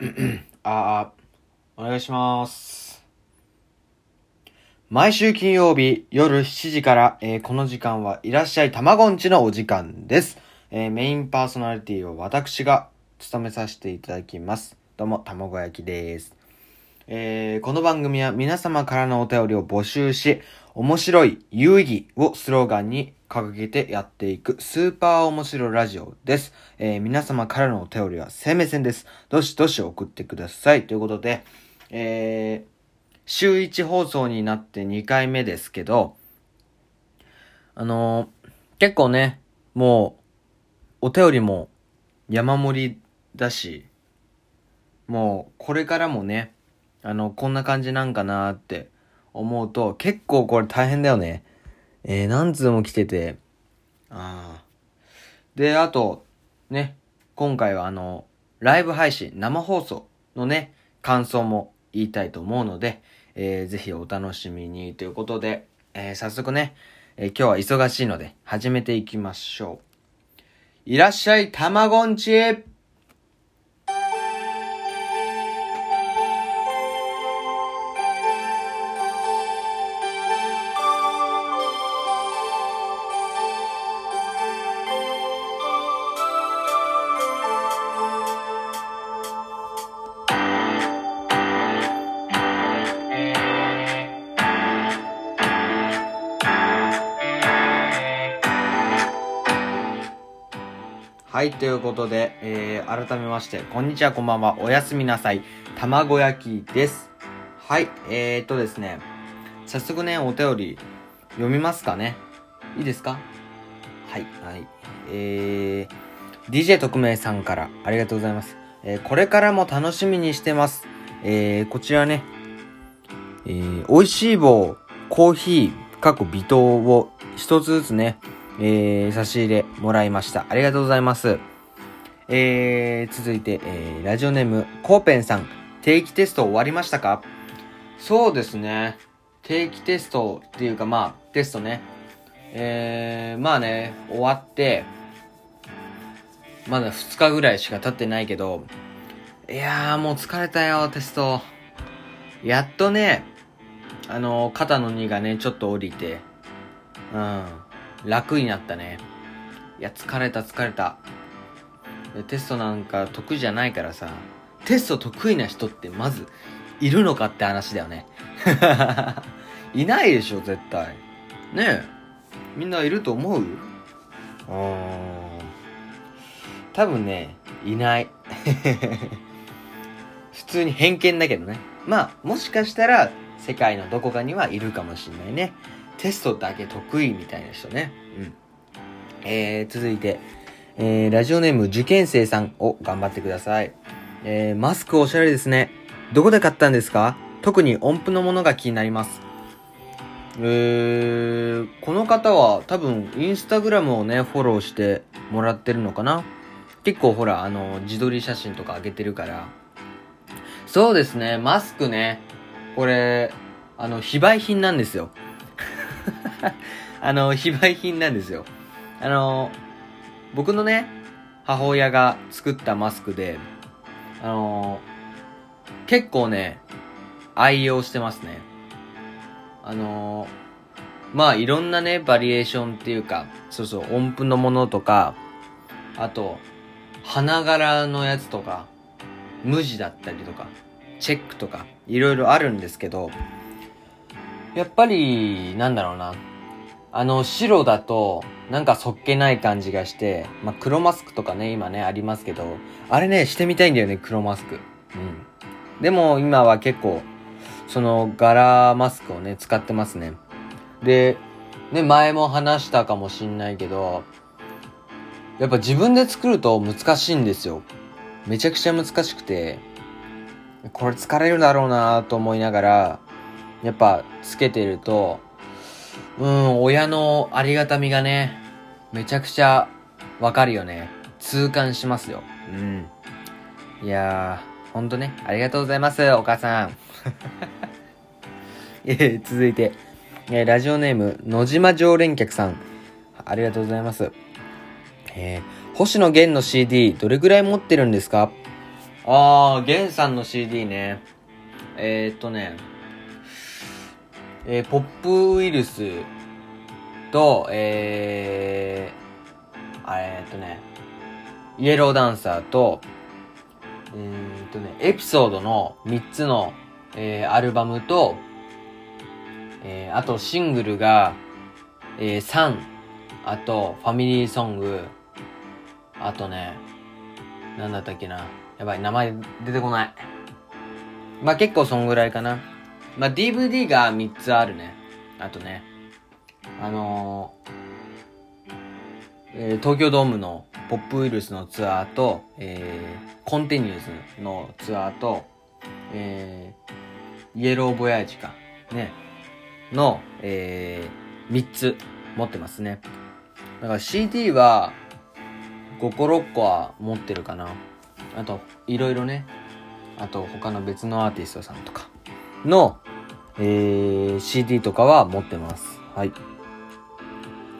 あー、お願いします。毎週金曜日夜7時から、えーこの時間はいらっしゃいたまごんちのお時間です。えーメインパーソナリティを私が務めさせていただきます。どうも、たまご焼きです。えーこの番組は皆様からのお便りを募集し、面白い、有意義をスローガンに掲げてやっていくスーパー面白ラジオです。えー皆様からのお便りは生命線です。どしどし送ってください。ということで、えー週1放送になって2回目ですけど、あのー結構ね、もう、お便りも山盛りだし、もう、これからもね、あの、こんな感じなんかなって思うと、結構これ大変だよね。えー、何通も来てて、ああ。で、あと、ね、今回はあの、ライブ配信、生放送のね、感想も言いたいと思うので、えー、ぜひお楽しみにということで、えー、早速ね、えー今日は忙しいので、始めていきましょう。いらっしゃい、たまごんちはい、ということで、えー、改めまして、こんにちは、こんばんは、おやすみなさい、卵焼きです。はい、えーっとですね、早速ね、お便り読みますかね。いいですか？はい、はい。えー、DJ 特命さんからありがとうございます。えー、これからも楽しみにしてます。えー、こちらね、えー、美味しい棒、コーヒー、過去微糖を一つずつね、えー、差し入れもらいました。ありがとうございます。えー、続いて、えー、ラジオネーム、コーペンさん、定期テスト終わりましたか？そうですね。定期テストっていうか、まあ、テストね。えー、まあね、終わって、まだ2日ぐらいしか経ってないけど、いやーもう疲れたよ、テスト。やっとね、あの、肩の荷がね、ちょっと降りて、うん、楽になったね。いや、疲れた疲れた。でテストなんか得意じゃないからさ、テスト得意な人ってまず、いるのかって話だよね。いないでしょ、絶対。ねえ。みんないると思う？うーん。多分ね、いない。普通に偏見だけどね。まあ、もしかしたら、世界のどこかにはいるかもしんないね。テストだけ得意みたいな人ね。うん。えー、続いて、えー、ラジオネーム受験生さんを頑張ってください。えー、マスクおしゃれですね。どこで買ったんですか？特に音符のものが気になります。えー、この方は多分インスタグラムをね、フォローしてもらってるのかな？結構ほら、あの、自撮り写真とか上げてるから。そうですね、マスクね。これ、あの、非売品なんですよ。あの、非売品なんですよ。あの、僕のね、母親が作ったマスクで、あの、結構ね、愛用してますね。あの、まあ、いろんなね、バリエーションっていうか、そうそう、音符のものとか、あと、花柄のやつとか、無地だったりとか、チェックとか、いろいろあるんですけど、やっぱり、なんだろうな。あの、白だと、なんかそっけない感じがして、まあ、黒マスクとかね、今ね、ありますけど、あれね、してみたいんだよね、黒マスク。うん。でも、今は結構、その、柄マスクをね、使ってますね。で、ね、前も話したかもしんないけど、やっぱ自分で作ると難しいんですよ。めちゃくちゃ難しくて、これ疲れるだろうなと思いながら、やっぱつけてると、うん、親のありがたみがね、めちゃくちゃわかるよね。痛感しますよ。うん。いやー、ほんとね、ありがとうございます、お母さん。えー続いて、えーラジオネーム、野島常連客さん。ありがとうございます。えー星野源の CD、どれぐらい持ってるんですか？あー、ゲンさんの CD ね。えー、っとね、えー、ポップウイルスと、えー、えっとね、イエローダンサーと、えー、っとね、エピソードの3つの、えー、アルバムと、えー、あとシングルが、えー、3、あと、ファミリーソング、あとね、なんだったっけな。やばい、名前出てこない。まあ、結構そんぐらいかな。まあ、DVD が3つあるね。あとね、あのー、えー、東京ドームのポップウイルスのツアーと、えー、コンティニュースのツアーと、えー、イエローボヤージか、ね、の、えー、3つ持ってますね。だから CD は5個6個は持ってるかな。あと、いろいろね、あと他の別のアーティストさんとかの、えー、CD とかは持ってます。はい。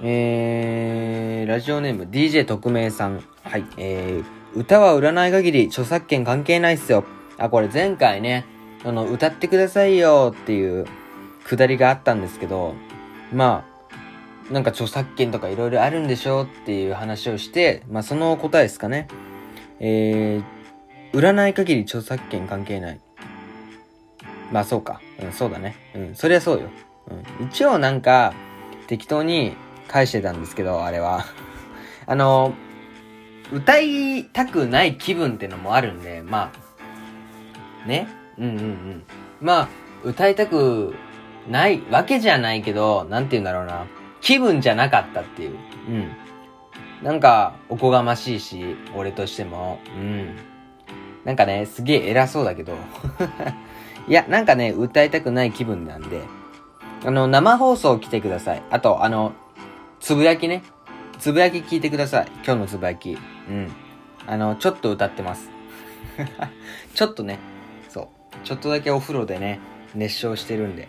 えー、ラジオネーム DJ 特命さん。はい。えー、歌は売らない限り著作権関係ないっすよ。あ、これ前回ね、あの、歌ってくださいよっていうくだりがあったんですけど、まあ、なんか著作権とかいろいろあるんでしょうっていう話をして、まあその答えですかね。えー、売らない限り著作権関係ない。まあそうか。うん、そうだね。うん、そりゃそうよ。うん、一応なんか、適当に返してたんですけど、あれは。あの、歌いたくない気分ってのもあるんで、まあ、ね？うんうんうん。まあ、歌いたくないわけじゃないけど、なんて言うんだろうな。気分じゃなかったっていう。うん。なんか、おこがましいし、俺としても。うん。なんかね、すげえ偉そうだけど。いや、なんかね、歌いたくない気分なんで。あの、生放送来てください。あと、あの、つぶやきね。つぶやき聞いてください。今日のつぶやき。うん。あの、ちょっと歌ってます。ちょっとね。そう。ちょっとだけお風呂でね、熱唱してるんで。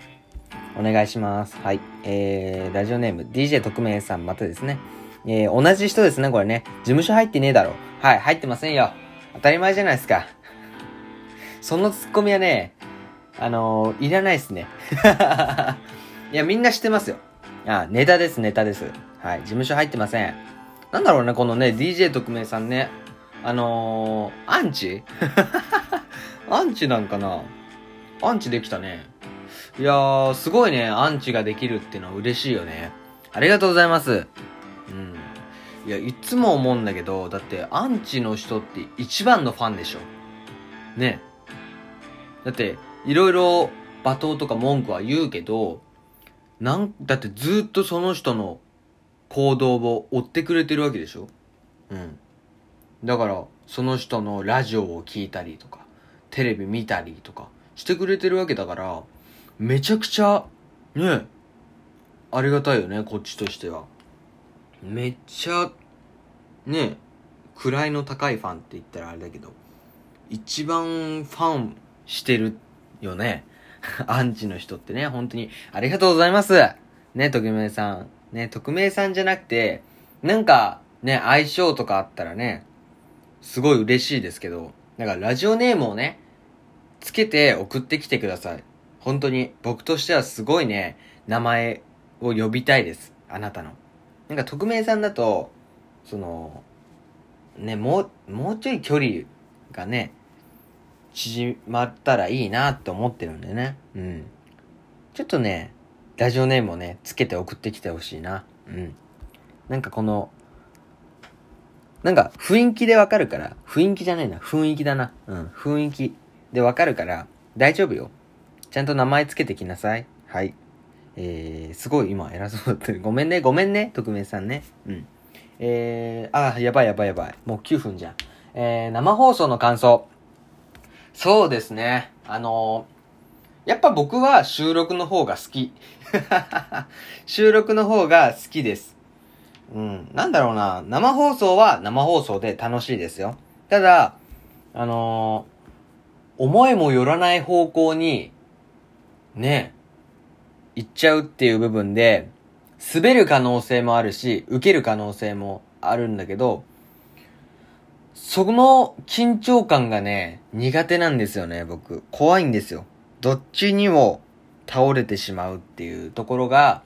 お願いします。はい。えー、ラジオネーム、DJ 特命さん、またですね。えー、同じ人ですね、これね。事務所入ってねえだろ。はい、入ってませんよ。当たり前じゃないですか。そのツッコミはね、あのー、いらないっすね。いや、みんな知ってますよ。あ、ネタです、ネタです。はい、事務所入ってません。なんだろうね、このね、DJ 特命さんね。あのー、アンチ？アンチなんかな？アンチできたね。いやー、すごいね、アンチができるっていうのは嬉しいよね。ありがとうございます。うん。いや、いつも思うんだけど、だってアンチの人って一番のファンでしょ。ね。だって、いろいろ罵倒とか文句は言うけど、なん、だってずっとその人の行動を追ってくれてるわけでしょうん。だから、その人のラジオを聞いたりとか、テレビ見たりとかしてくれてるわけだから、めちゃくちゃ、ね、ありがたいよね、こっちとしては。めっちゃ、ね、位の高いファンって言ったらあれだけど、一番ファンしてるよね。アンチの人ってね、本当にありがとうございます。ね、匿名さん。ね、匿名さんじゃなくて、なんか、ね、相性とかあったらね、すごい嬉しいですけど、だからラジオネームをね、つけて送ってきてください。本当に、僕としてはすごいね、名前を呼びたいです。あなたの。なんか匿名さんだと、その、ね、もう、もうちょい距離がね、縮まったらいいなって思ってるんでね。うん。ちょっとね、ラジオネームをね、つけて送ってきてほしいな。うん。なんかこの、なんか雰囲気でわかるから、雰囲気じゃないな、雰囲気だな。うん、雰囲気でわかるから、大丈夫よ。ちゃんと名前つけてきなさい。はい。えー、すごい今偉そうだった。ごめんね、ごめんね、特命さんね。うん。えー、あ、やばいやばいやばい。もう9分じゃん。えー、生放送の感想。そうですね。あのー、やっぱ僕は収録の方が好き。収録の方が好きです。うん。なんだろうな。生放送は生放送で楽しいですよ。ただ、あのー、思いもよらない方向に、ね、行っちゃうっていう部分で、滑る可能性もあるし、受ける可能性もあるんだけど、その緊張感がね、苦手なんですよね、僕。怖いんですよ。どっちにも倒れてしまうっていうところが、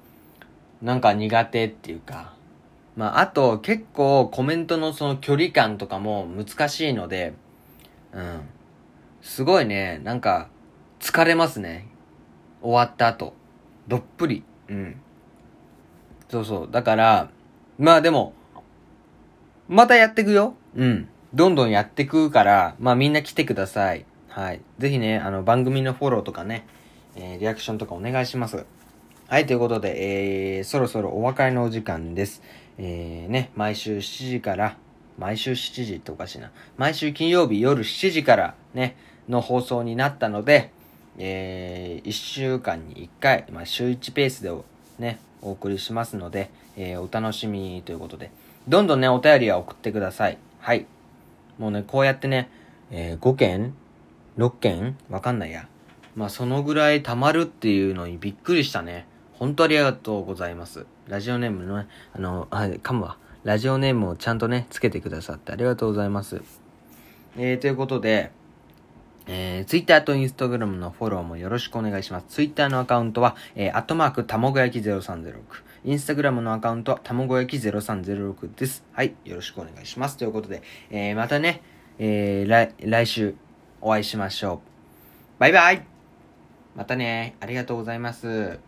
なんか苦手っていうか。まあ、あと結構コメントのその距離感とかも難しいので、うん。すごいね、なんか、疲れますね。終わった後。どっぷり。うん。そうそう。だから、まあでも、またやってくよ。うん。どんどんやってくから、まあみんな来てください。はい。ぜひね、あの、番組のフォローとかね、えー、リアクションとかお願いします。はい、ということで、えー、そろそろお別れのお時間です。えー、ね、毎週7時から、毎週7時っておかしいな。毎週金曜日夜7時からね、の放送になったので、えー、1週間に1回、まあ、週1ペースでね、お送りしますので、えー、お楽しみということで、どんどんね、お便りは送ってください。はい。もうね、こうやってね、えー、5件 ?6 件わかんないや。まあ、そのぐらい溜まるっていうのにびっくりしたね。本当ありがとうございます。ラジオネームのね、あの、あ、噛むわ。ラジオネームをちゃんとね、つけてくださってありがとうございます。えー、ということで、えー、ツイッターとインスタグラムのフォローもよろしくお願いします。ツイッターのアカウントは、えー、アットマーク、たもご焼き0306。インスタグラムのアカウントは、たもご焼き0306です。はい、よろしくお願いします。ということで、えー、またね、えー、来、来週お会いしましょう。バイバイまたね、ありがとうございます。